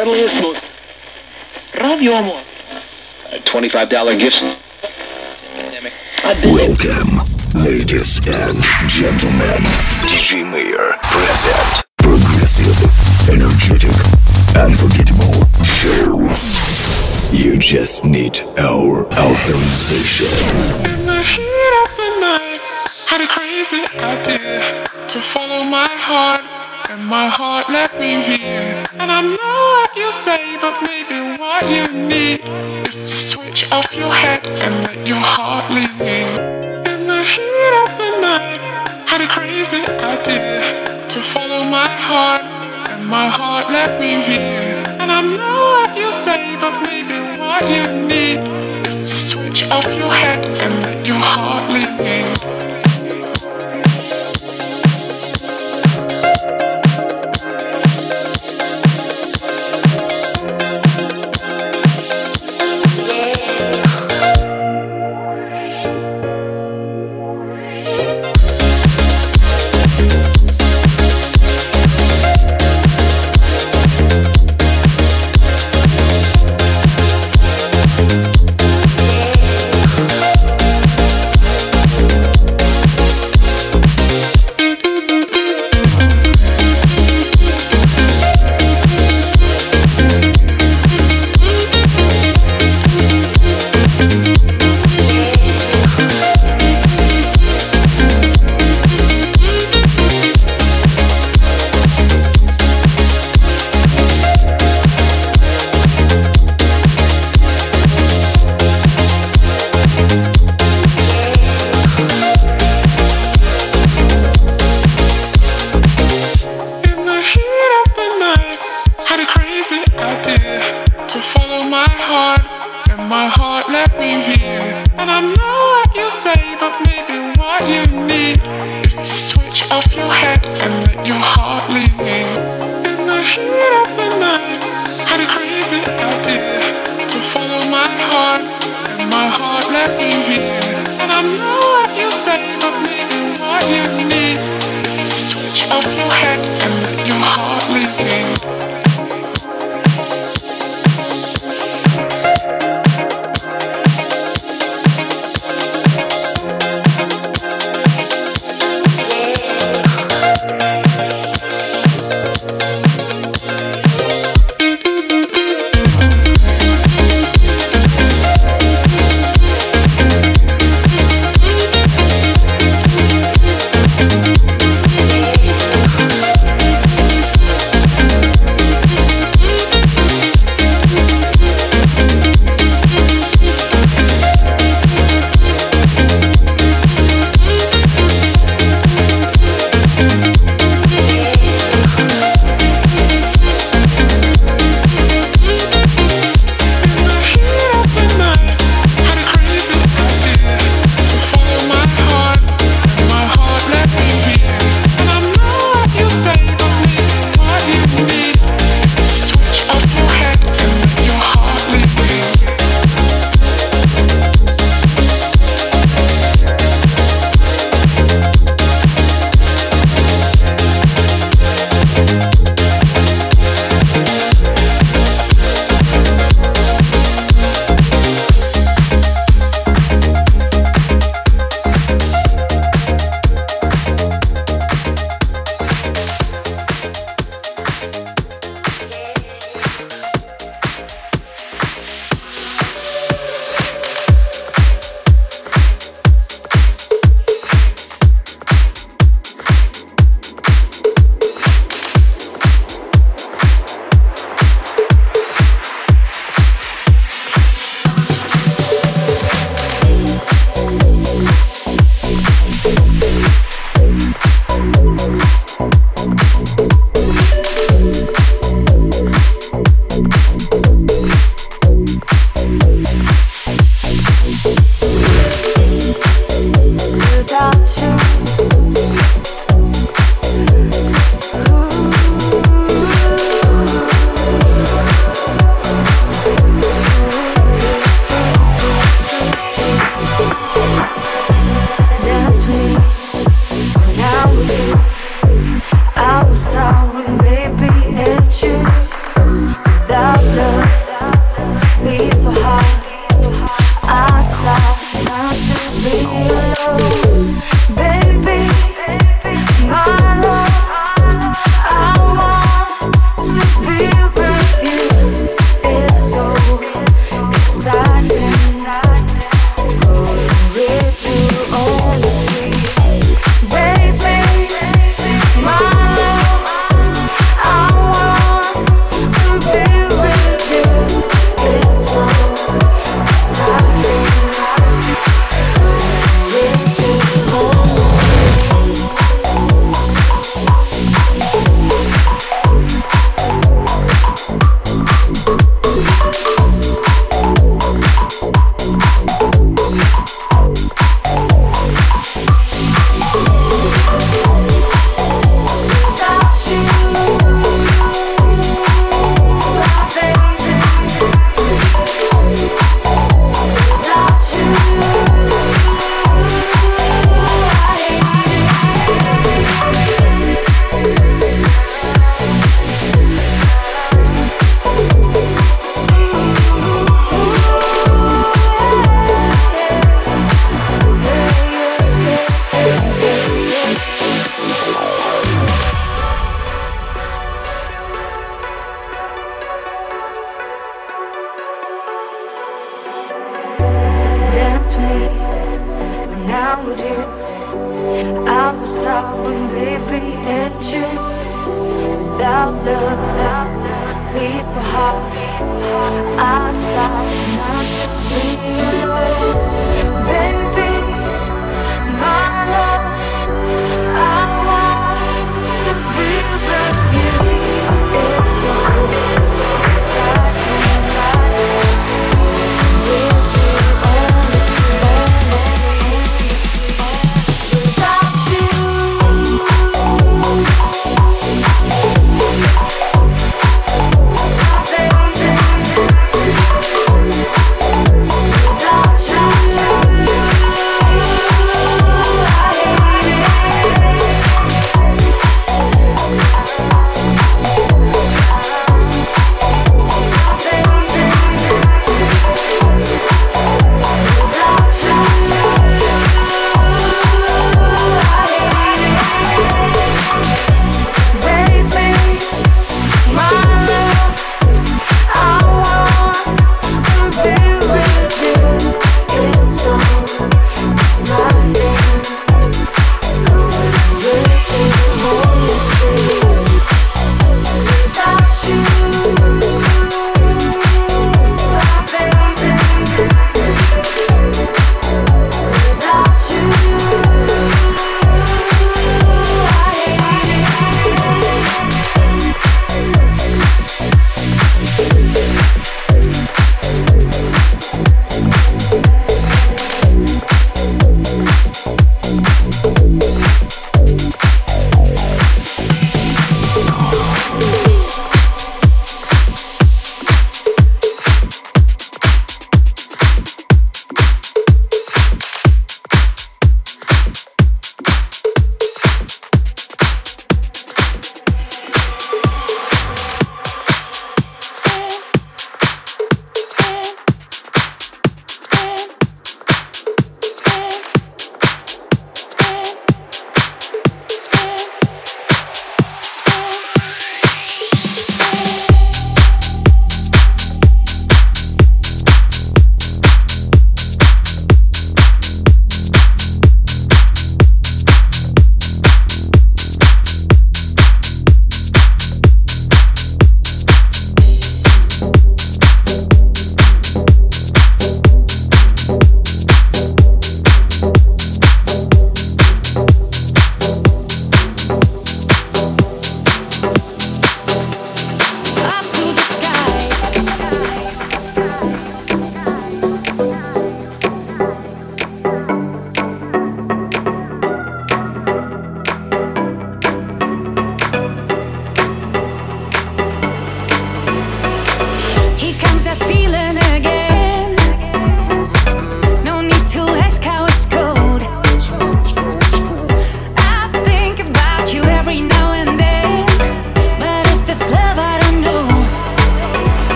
friendliest, most Radio Amor. $25 gift. Welcome, ladies and gentlemen. DJ Mayor present progressive, energetic, unforgettable show. You just need our authorization. In the heat of the night, had a crazy idea to follow my heart, and my heart led me here. And I say, but maybe what you need is to switch off your head and let your heart lead. In the heat of the night, had a crazy idea to follow my heart, and my heart led me here. And I know what you say, but maybe what you need is to switch off your head and let your heart lead.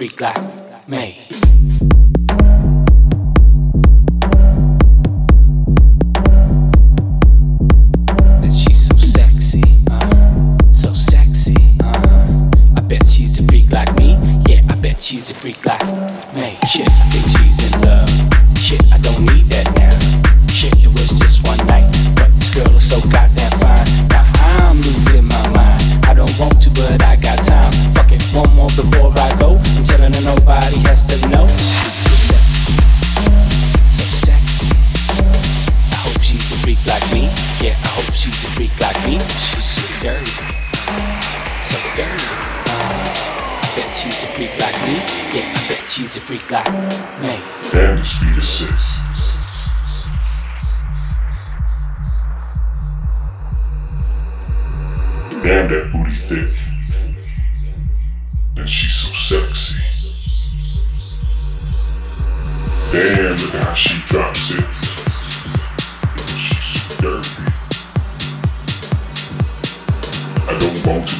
Freak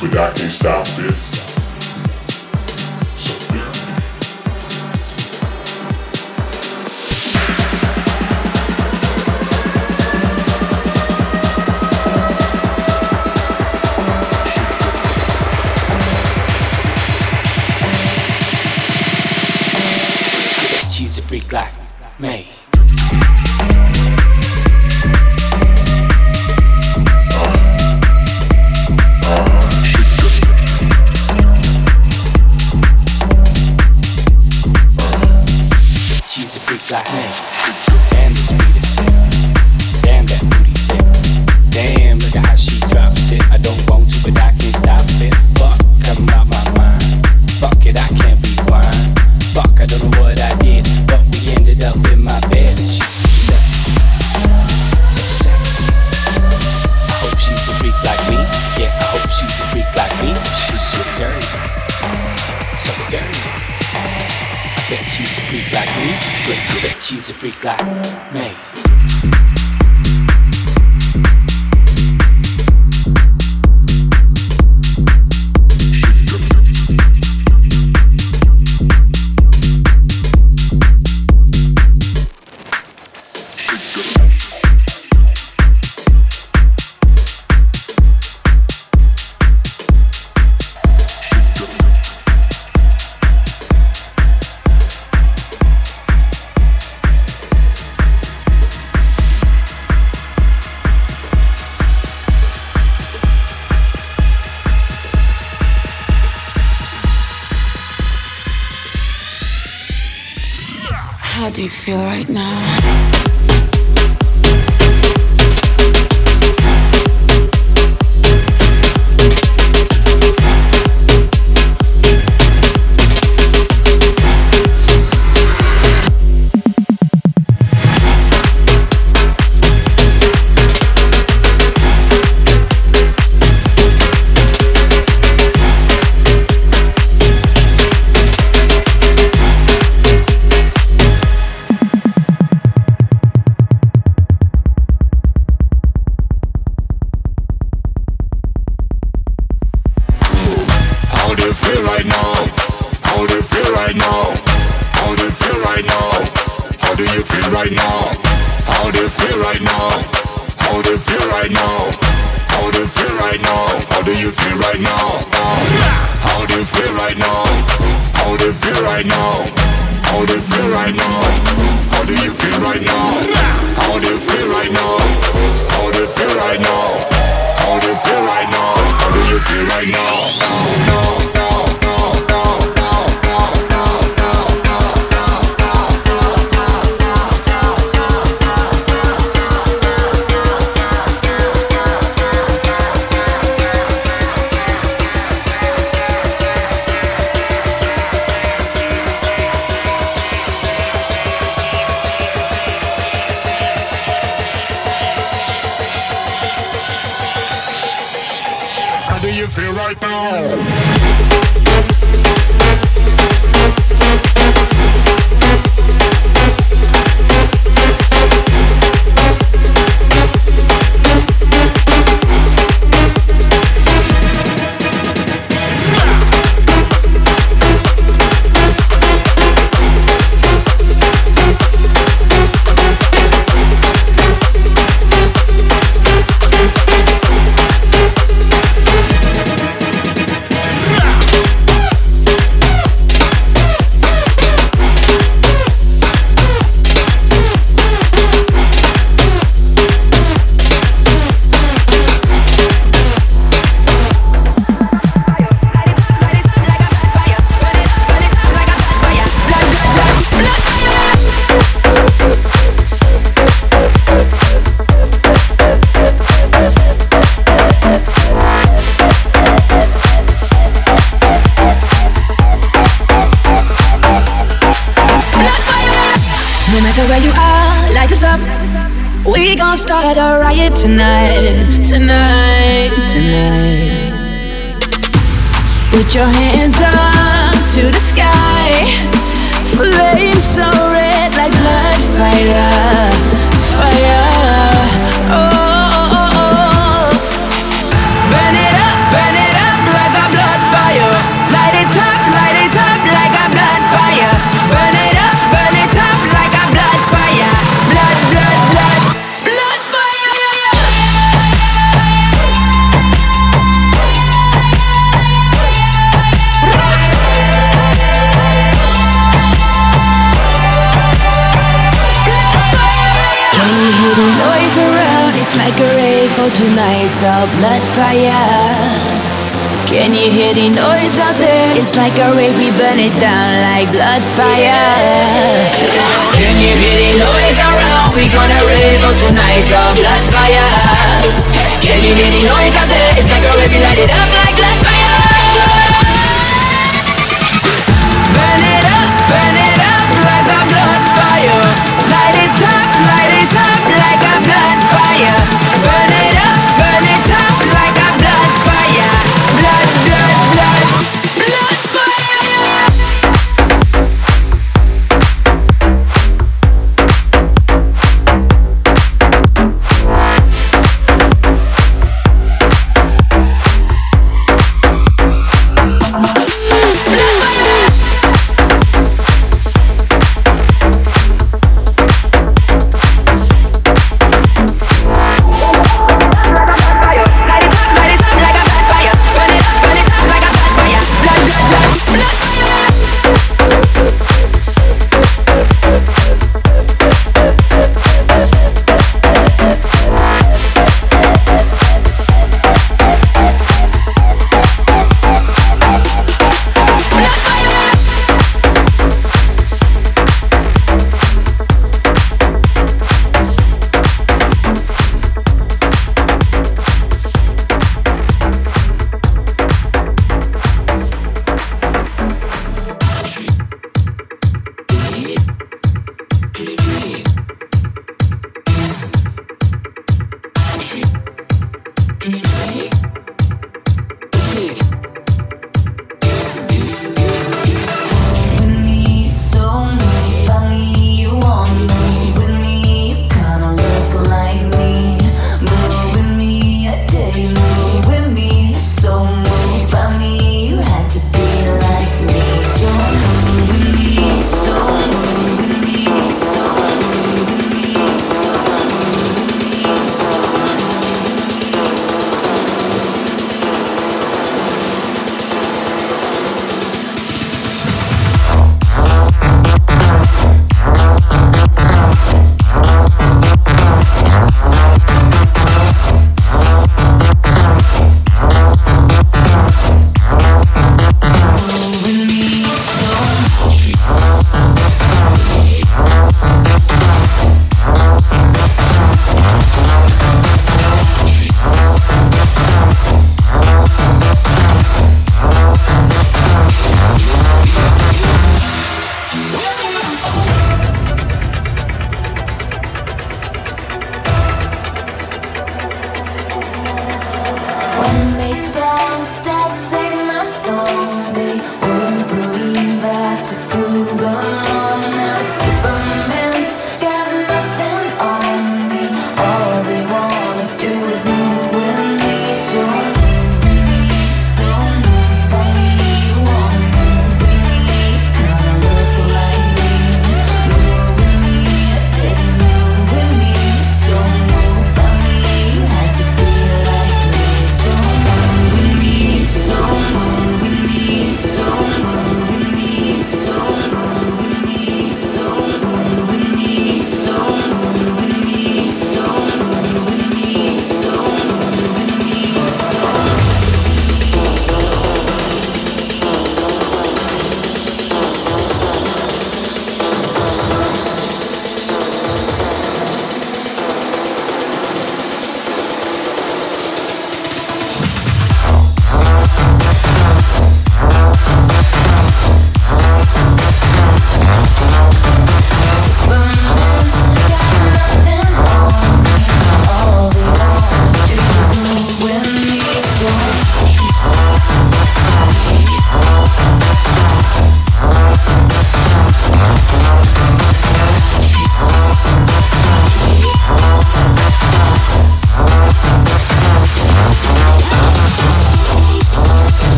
but I can't stop it. She's a freak like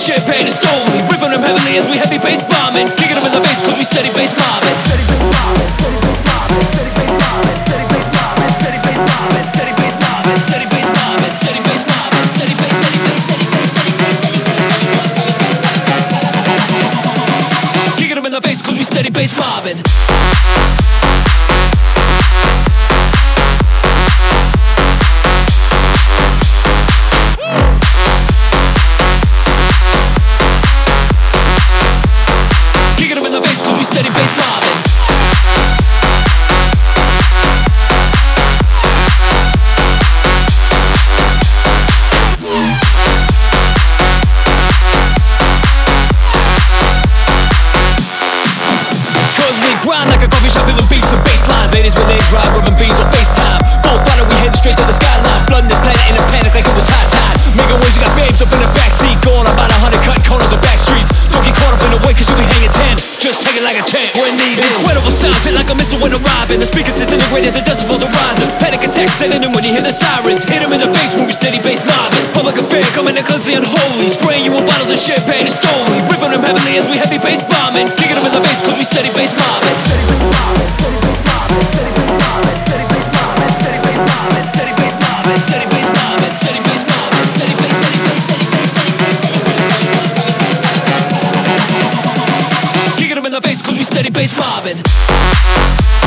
champagne is stolen. Ripping them heavily as we heavy bass steady bass mobbing.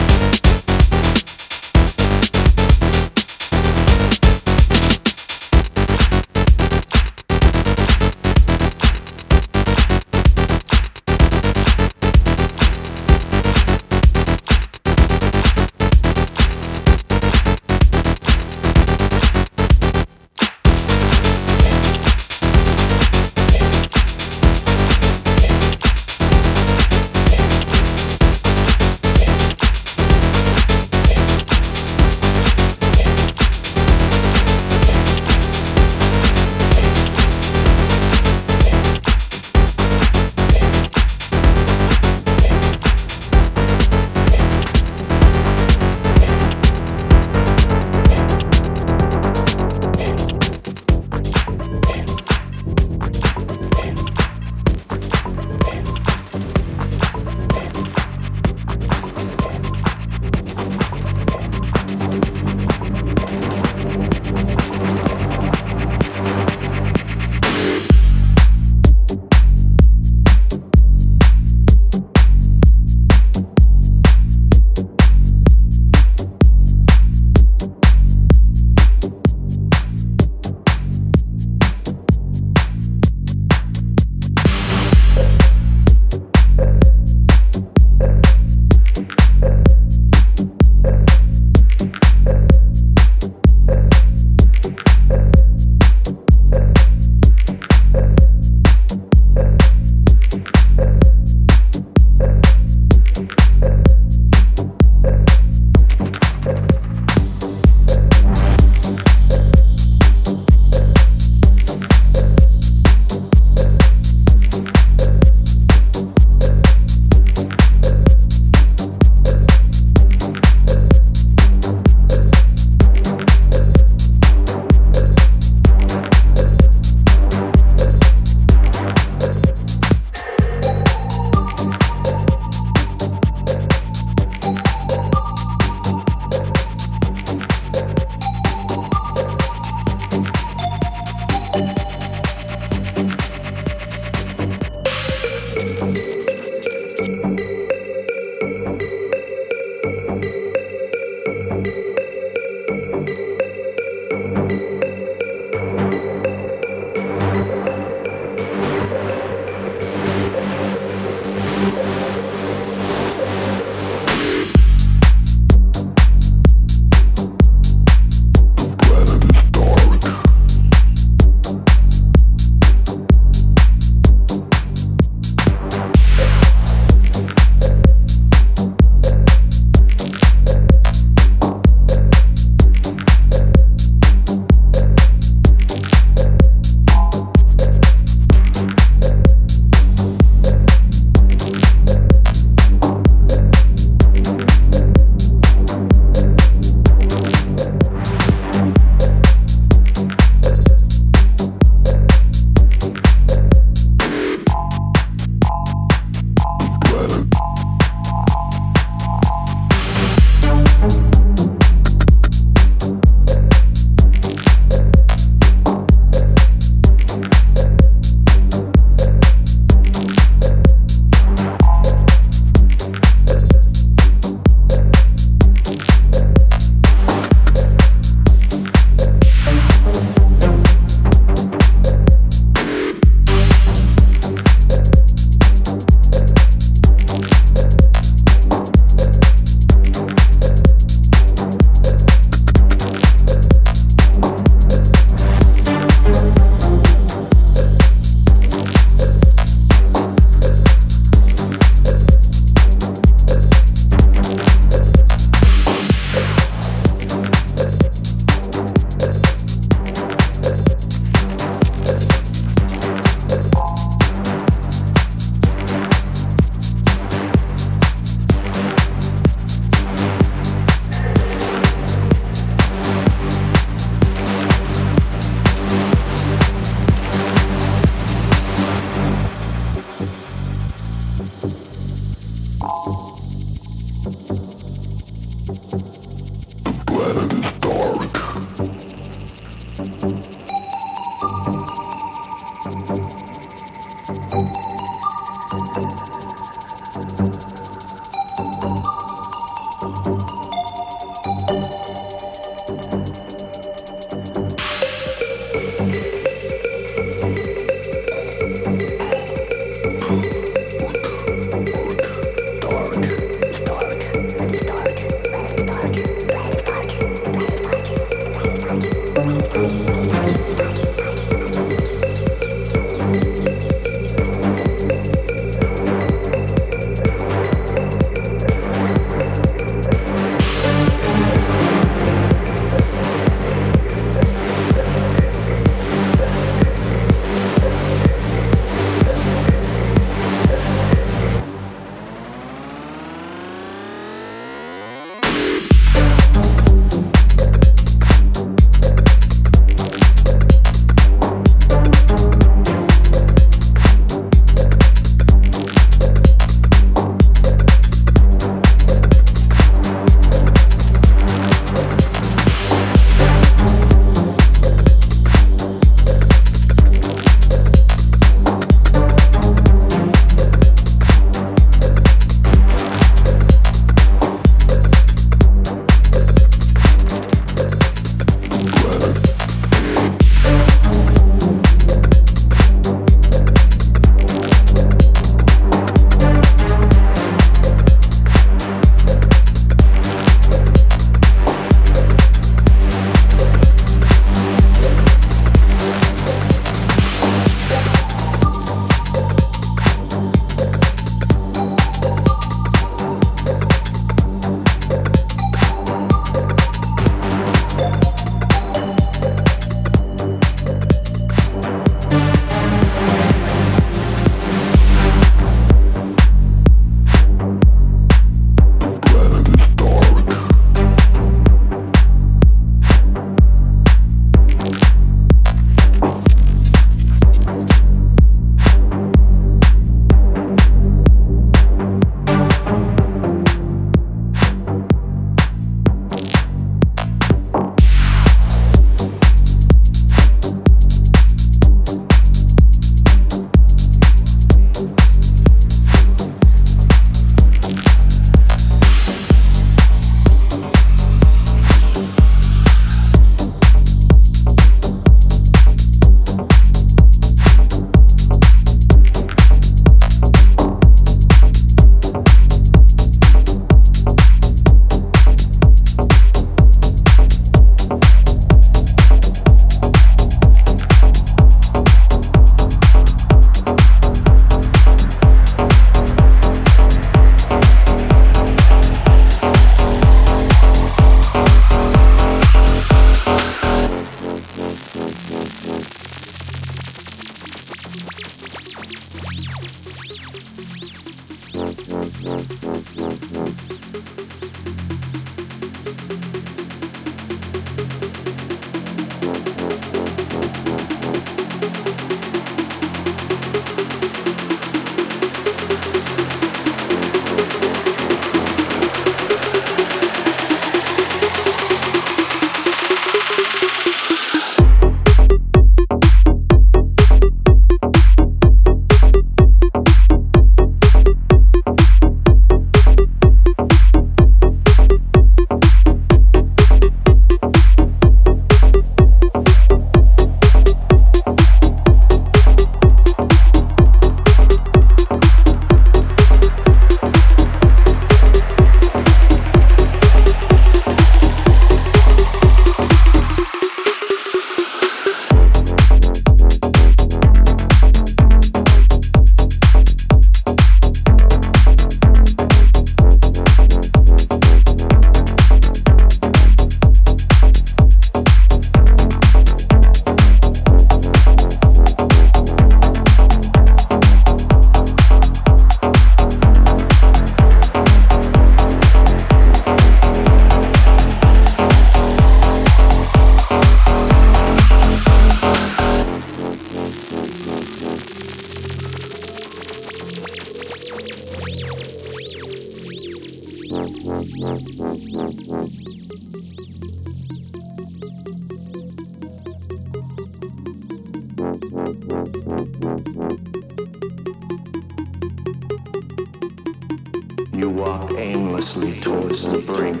You walk aimlessly towards the brink.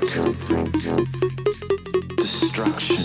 Destruction.